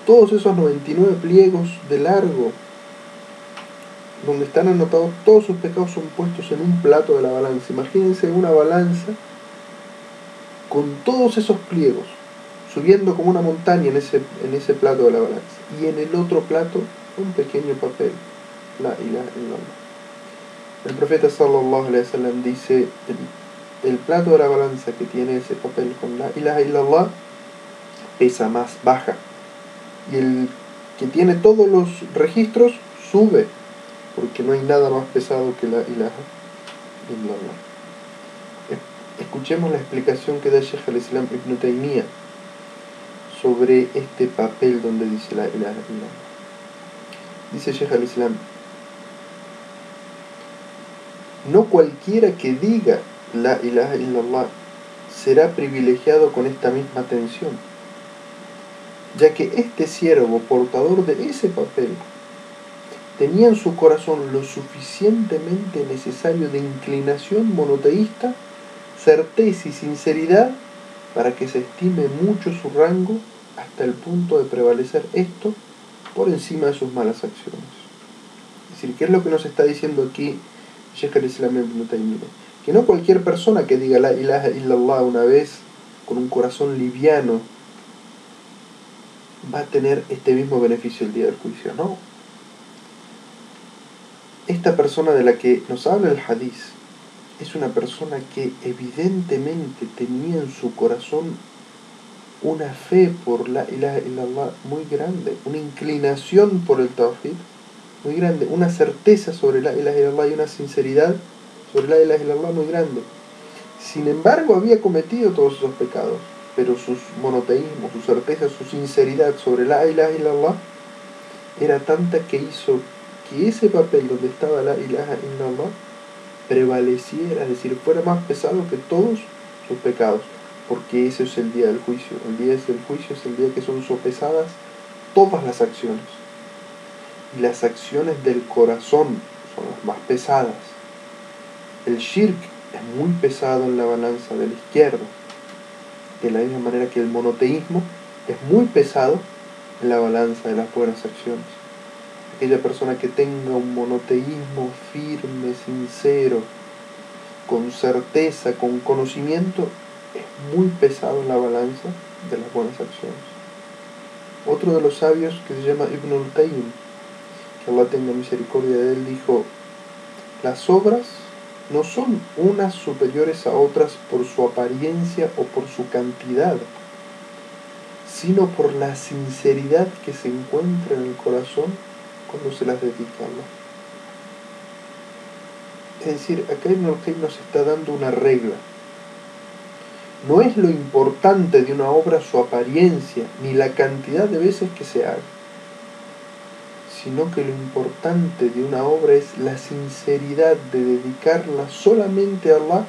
Todos esos 99 pliegos de largo, donde están anotados todos sus pecados, son puestos en un plato de la balanza. Imagínense una balanza con todos esos pliegos, subiendo como una montaña en ese, en ese plato de la balanza. Y en el otro plato, un pequeño papel. La ilaha illallah. El profeta sallallahu alaihi dice, el plato de la balanza que tiene ese papel con la ilaha illallah pesa más, baja. Y el que tiene todos los registros sube, porque no hay nada más pesado que la ilaha illallah. Escuchemos la explicación que da Sheikh al-Islam Ibn Taymiyyah sobre este papel donde dice la ilaha illallah. Dice Sheikh al-Islam, no cualquiera que diga la ilaha illallah será privilegiado con esta misma atención, ya que este siervo portador de ese papel tenía en su corazón lo suficientemente necesario de inclinación monoteísta, certeza y sinceridad para que se estime mucho su rango hasta el punto de prevalecer esto por encima de sus malas acciones. Es decir, ¿qué es lo que nos está diciendo aquí Sheikh al-Islam? Que no cualquier persona que diga la ilaha illallah una vez con un corazón liviano va a tener este mismo beneficio el día del juicio, no. Esta persona de la que nos habla el hadith es una persona que evidentemente tenía en su corazón una fe por la ilaha illallah muy grande, una inclinación por el tawhid muy grande, una certeza sobre la ilaha illallah y una sinceridad sobre la ilaha illallah muy grande. Sin embargo, había cometido todos esos pecados, pero su monoteísmo, su certeza, su sinceridad sobre la ilaha illallah era tanta que hizo que ese papel donde estaba la ilaha illallah prevaleciera, es decir, fuera más pesado que todos sus pecados, porque ese es el día del juicio. El día del juicio es el día que son sopesadas todas las acciones. Y las acciones del corazón son las más pesadas. El shirk es muy pesado en la balanza de la izquierda, de la misma manera que el monoteísmo es muy pesado en la balanza de las buenas acciones. Aquella persona que tenga un monoteísmo firme, sincero, con certeza, con conocimiento, es muy pesado en la balanza de las buenas acciones. Otro de los sabios que se llama Ibn al-Qayyim, que Allah tenga misericordia de él, dijo, las obras no son unas superiores a otras por su apariencia o por su cantidad, sino por la sinceridad que se encuentra en el corazón cuando se las dedica a Allah. Es decir, acá Ibn al nos está dando una regla. No es lo importante de una obra su apariencia, ni la cantidad de veces que se haga sino que lo importante de una obra es la sinceridad de dedicarla solamente a Allah,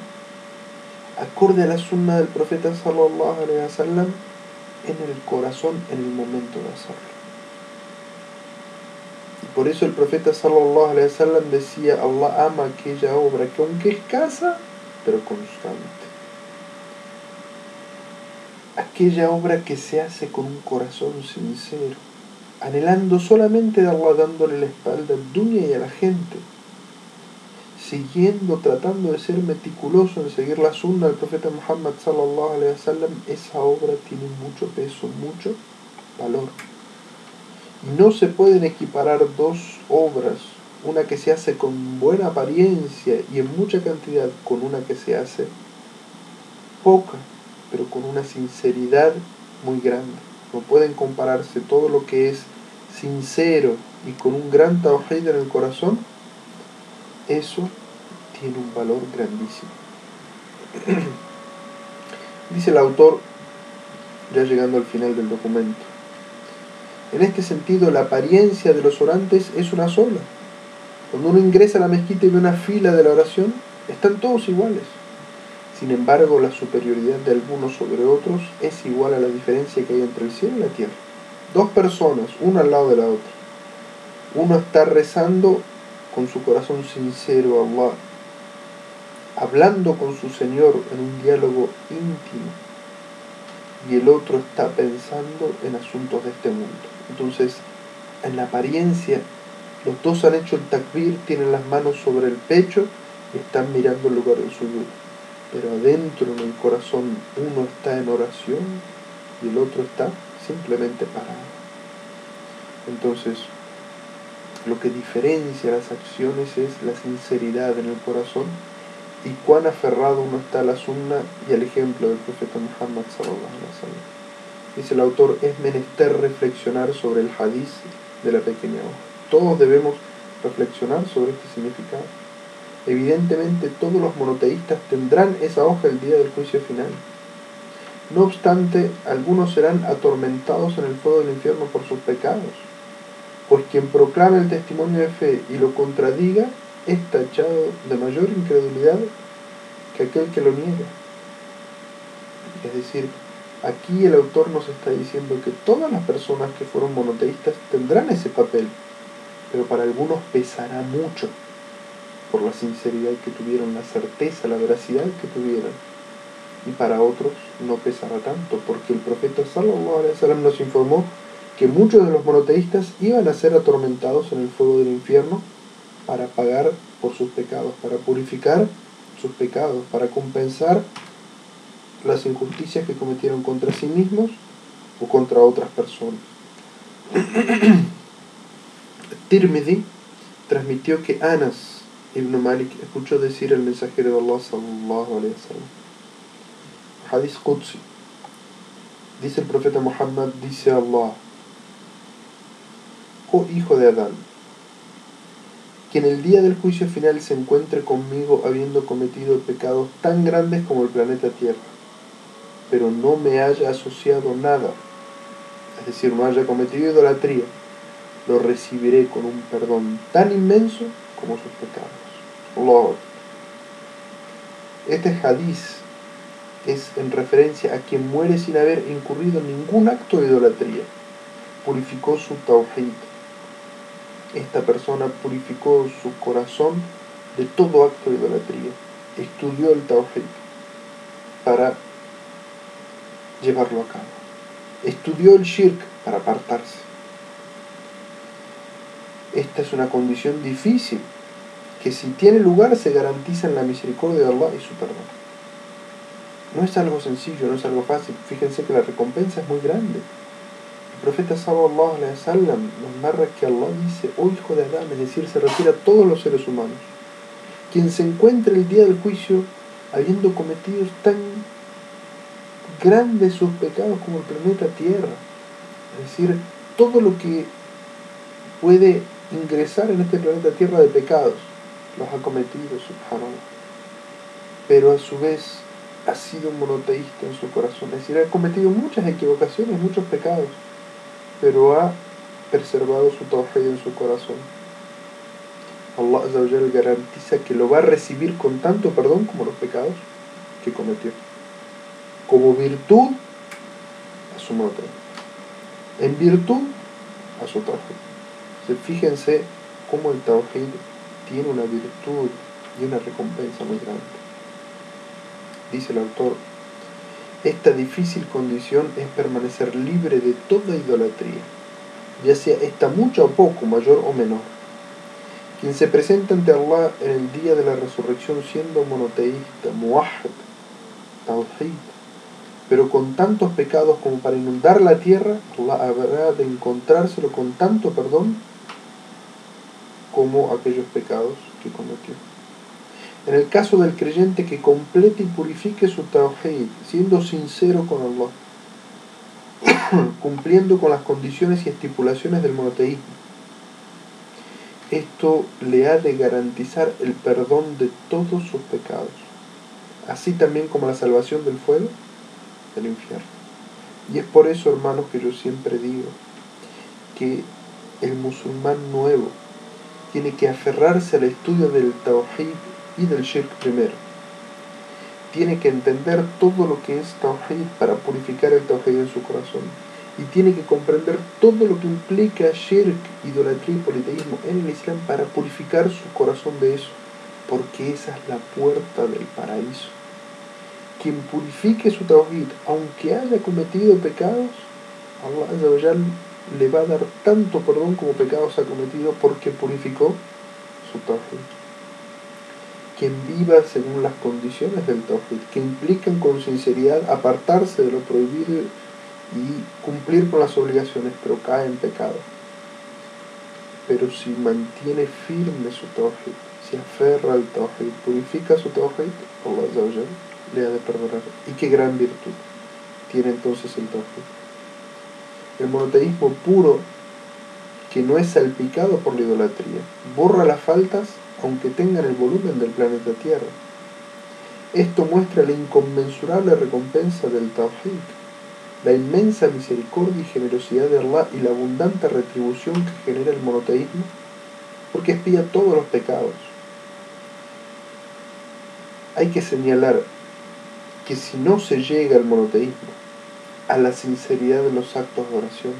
acorde a la sunna del profeta sallallahu alaihi wasallam, en el corazón en el momento de hacerlo. Y por eso el profeta sallallahu alaihi wasallam decía, Allah ama aquella obra que aunque escasa, pero constante. Aquella obra que se hace con un corazón sincero anhelando solamente de Allah, dándole la espalda al dunya y a la gente, siguiendo, tratando de ser meticuloso en seguir la sunna del profeta Muhammad sallallahu alaihi wasallam, esa obra tiene mucho peso, mucho valor. Y no se pueden equiparar dos obras una que se hace con buena apariencia y en mucha cantidad con una que se hace poca, pero con una sinceridad muy grande. No pueden compararse todo lo que es sincero y con un gran tawhid en el corazón, eso tiene un valor grandísimo. Dice el autor, ya llegando al final del documento, en este sentido la apariencia de los orantes es una sola. Cuando uno ingresa a la mezquita y ve una fila de la oración, están todos iguales. Sin embargo, la superioridad de algunos sobre otros es igual a la diferencia que hay entre el cielo y la tierra. Dos personas, una al lado de la otra. Uno está rezando con su corazón sincero a hablando con su Señor en un diálogo íntimo, y el otro está pensando en asuntos de este mundo. Entonces, en la apariencia, los dos han hecho el takbir, tienen las manos sobre el pecho y están mirando el lugar del suyo. Pero adentro en el corazón uno está en oración y el otro está simplemente parado. Entonces, lo que diferencia las acciones es la sinceridad en el corazón y cuán aferrado uno está a la sunna y al ejemplo del profeta Muhammad Dice el autor, es menester reflexionar sobre el hadiz de la pequeña hoja. Todos debemos reflexionar sobre este significado. Evidentemente todos los monoteístas tendrán esa hoja el día del juicio final. No obstante, algunos serán atormentados en el fuego del infierno por sus pecados pues quien proclama el testimonio de fe y lo contradiga es tachado de mayor incredulidad que aquel que lo niega. Es decir, aquí el autor nos está diciendo que todas las personas que fueron monoteístas tendrán ese papel, pero para algunos pesará mucho por la sinceridad que tuvieron, la certeza, la veracidad que tuvieron. Y para otros no pesará tanto, porque el profeta sallallahu alaihi wasallam nos informó que muchos de los monoteístas iban a ser atormentados en el fuego del infierno para pagar por sus pecados, para purificar sus pecados, para compensar las injusticias que cometieron contra sí mismos o contra otras personas. Tirmidhi transmitió que Anas ibn Malik escuchó decir al mensajero de Allah sallallahu Hadith Qudsi. Dice el profeta Muhammad, dice Allah, oh hijo de Adán, que en el día del juicio final se encuentre conmigo habiendo cometido pecados tan grandes como el planeta Tierra, pero no me haya asociado nada, es decir, no haya cometido idolatría, lo recibiré con un perdón tan inmenso como sus pecados. Lord. Este hadiz es en referencia a quien muere sin haber incurrido en ningún acto de idolatría, purificó su tawhid esta persona purificó su corazón de todo acto de idolatría, estudió el Tawhid para llevarlo a cabo, estudió el Shirk para apartarse. Esta es una condición difícil que si tiene lugar se garantiza en la misericordia de Allah y su perdón. No es algo sencillo, no es algo fácil. Fíjense que la recompensa es muy grande profeta sallallahu alaihi wasallam nos narra que Allah dice, oh hijo de Adán, es decir, se refiere a todos los seres humanos, quien se encuentre el día del juicio habiendo cometido tan grandes sus pecados como el planeta Tierra, es decir, todo lo que puede ingresar en este planeta Tierra de pecados, los ha cometido, subhanallah. Pero a su vez ha sido monoteísta en su corazón, es decir, ha cometido muchas equivocaciones, muchos pecados pero ha preservado su tawhid en su corazón. Allah garantiza que lo va a recibir con tanto perdón como los pecados que cometió. Como virtud a su moto. En virtud a su tawhid. fíjense cómo el tawhid tiene una virtud y una recompensa muy grande. Dice el autor, esta difícil condición es permanecer libre de toda idolatría, ya sea esta mucha o poco, mayor o menor. Quien se presenta ante Allah en el día de la resurrección siendo monoteísta, muahid, tawhid, pero con tantos pecados como para inundar la tierra, Allah habrá de encontrárselo con tanto perdón como aquellos pecados que cometió. En el caso del creyente que complete y purifique su tawhid, siendo sincero con Allah, cumpliendo con las condiciones y estipulaciones del monoteísmo, esto le ha de garantizar el perdón de todos sus pecados, así también como la salvación del fuego del infierno. Y es por eso, hermanos, que yo siempre digo que el musulmán nuevo tiene que aferrarse al estudio del tawhid y del shirk primero. Tiene que entender todo lo que es tawhid para purificar el tawhid en su corazón y tiene que comprender todo lo que implica shirk, idolatría y politeísmo en el Islam para purificar su corazón de eso, porque esa es la puerta del paraíso. Quien purifique su tawhid, aunque haya cometido pecados, Allah le va a dar tanto perdón como pecados ha cometido porque purificó su tawhid. Quien viva según las condiciones del tawhid, que implican con sinceridad apartarse de lo prohibido y cumplir con las obligaciones, pero cae en pecado. Pero si mantiene firme su tawhid, si aferra al tawhid, purifica su tawhid, Allah le ha de perdonar. Y qué gran virtud tiene entonces el tawhid. El monoteísmo puro, que no es salpicado por la idolatría, borra las faltas aunque tengan el volumen del planeta Tierra. Esto muestra la inconmensurable recompensa del tawhid la inmensa misericordia y generosidad de Allah y la abundante retribución que genera el monoteísmo, porque espía todos los pecados. Hay que señalar que si no se llega al monoteísmo, a la sinceridad de los actos de oración,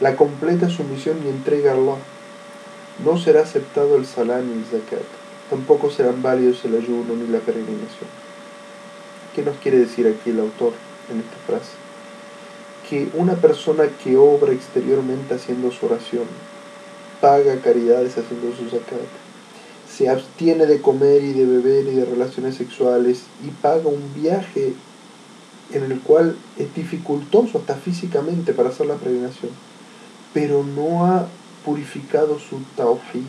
la completa sumisión y entrega a Allah, no será aceptado el salán ni el zakat, tampoco serán válidos el ayuno ni la peregrinación. ¿Qué nos quiere decir aquí el autor? en esta frase, que una persona que obra exteriormente haciendo su oración, paga caridades haciendo su zakat, se abstiene de comer y de beber y de relaciones sexuales y paga un viaje en el cual es dificultoso hasta físicamente para hacer la peregrinación, pero no ha purificado su tawhid,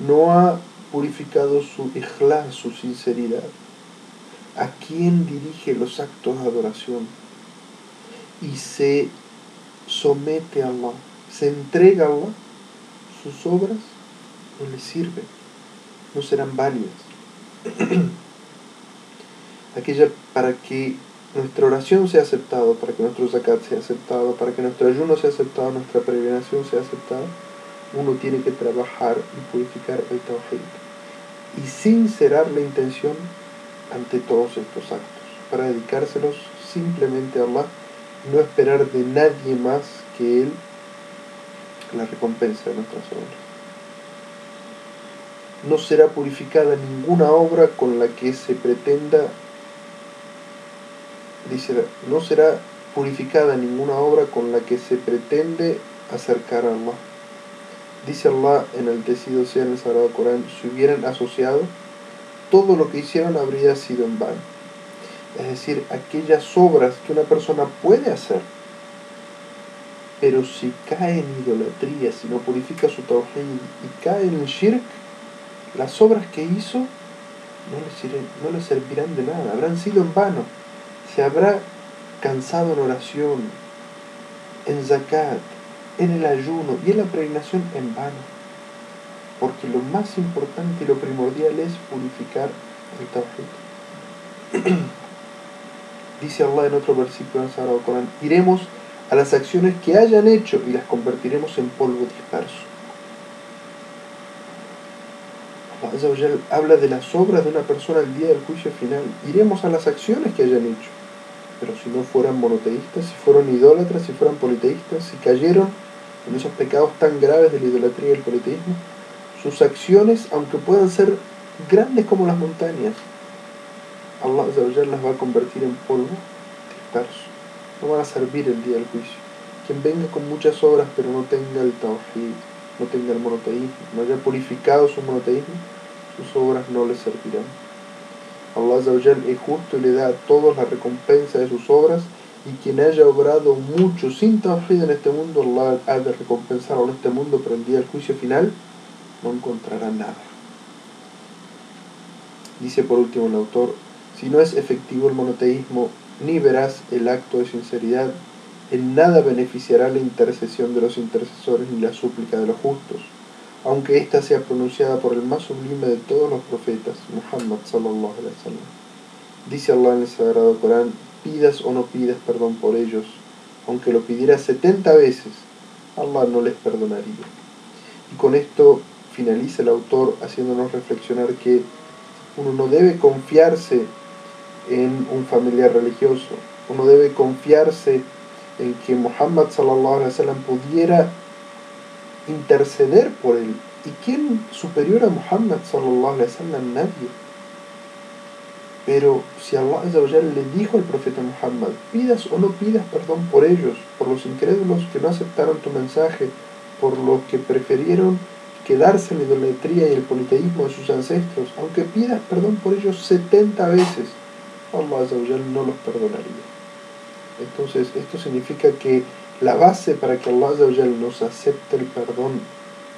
no ha purificado su ikhlas, su sinceridad a quién dirige los actos de adoración y se somete a Allah, se entrega a Allah, sus obras no le sirven, no serán válidas. Aquella para que nuestra oración sea aceptada, para que nuestro zakat sea aceptado, para que nuestro ayuno sea aceptado, nuestra peregrinación sea aceptada, uno tiene que trabajar y purificar el tawhid. Y sincerar la intención ante todos estos actos, para dedicárselos simplemente a Allah, no esperar de nadie más que Él la recompensa de nuestras obras. No será purificada ninguna obra con la que se pretenda, dice, no será purificada ninguna obra con la que se pretende acercar a Allah. Dice Allah en el decido sea en el Sagrado Corán, si hubieran asociado todo lo que hicieron habría sido en vano. Es decir, aquellas obras que una persona puede hacer, pero si cae en idolatría, si no purifica su tawhid y cae en el shirk, las obras que hizo no no le servirán de nada, habrán sido en vano. Se habrá cansado en oración, en zakat, en el ayuno y en la pregnación en vano porque lo más importante y lo primordial es purificar el Tawhid. Dice Allah en otro versículo en Sagrado Corán, iremos a las acciones que hayan hecho y las convertiremos en polvo disperso. Allah habla de las obras de una persona al día del juicio final. Iremos a las acciones que hayan hecho. Pero si no fueran monoteístas, si fueron idólatras, si fueran politeístas, si cayeron en esos pecados tan graves de la idolatría y el politeísmo, sus acciones, aunque puedan ser grandes como las montañas, Allah las va a convertir en polvo disperso. No van a servir el día del juicio. Quien venga con muchas obras pero no tenga el tawhid, no tenga el monoteísmo, no haya purificado su monoteísmo, sus obras no le servirán. Allah es justo y le da a todos la recompensa de sus obras Y quien haya obrado mucho sin tawhid en este mundo, Allah ha de recompensarlo en este mundo, pero el del juicio final no encontrará nada. Dice por último el autor, si no es efectivo el monoteísmo, ni verás el acto de sinceridad, en nada beneficiará la intercesión de los intercesores ni la súplica de los justos, aunque ésta sea pronunciada por el más sublime de todos los profetas, Muhammad sallallahu alaihi wasallam. Dice Allah en el Sagrado Corán, pidas o no pidas perdón por ellos, aunque lo pidieras 70 veces, Allah no les perdonaría. Y con esto finaliza el autor haciéndonos reflexionar que uno no debe confiarse en un familiar religioso, uno debe confiarse en que Muhammad sallallahu alaihi wasallam pudiera interceder por él. ¿Y quién superior a Muhammad sallallahu alaihi wasallam? Nadie. Pero si Allah le dijo al profeta Muhammad, pidas o no pidas perdón por ellos, por los incrédulos que no aceptaron tu mensaje, por los que prefirieron quedarse en la idolatría y el politeísmo de sus ancestros, aunque pidas perdón por ellos 70 veces, Allah no los perdonaría. Entonces, esto significa que la base para que Allah nos acepte el perdón,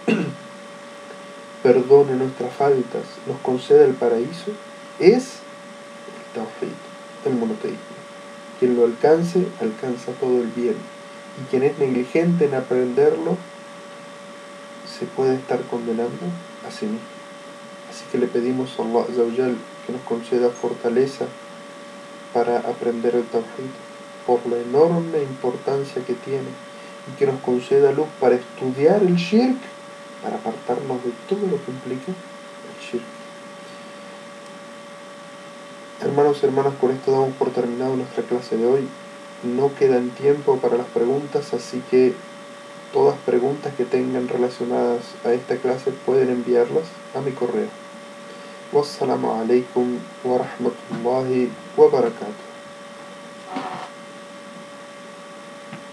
perdone nuestras faltas, nos conceda el paraíso, es el tawhid, el monoteísmo. Quien lo alcance, alcanza todo el bien. Y quien es negligente en aprenderlo, se puede estar condenando a sí mismo. Así que le pedimos a Allah que nos conceda fortaleza para aprender el Tawhid por la enorme importancia que tiene y que nos conceda luz para estudiar el Shirk, para apartarnos de todo lo que implica el Shirk. Hermanos y hermanas, con esto damos por terminado nuestra clase de hoy. No quedan tiempo para las preguntas, así que todas preguntas que tengan relacionadas a esta clase pueden enviarlas a mi correo. Wassalamu alaikum wa rahmatullahi wa.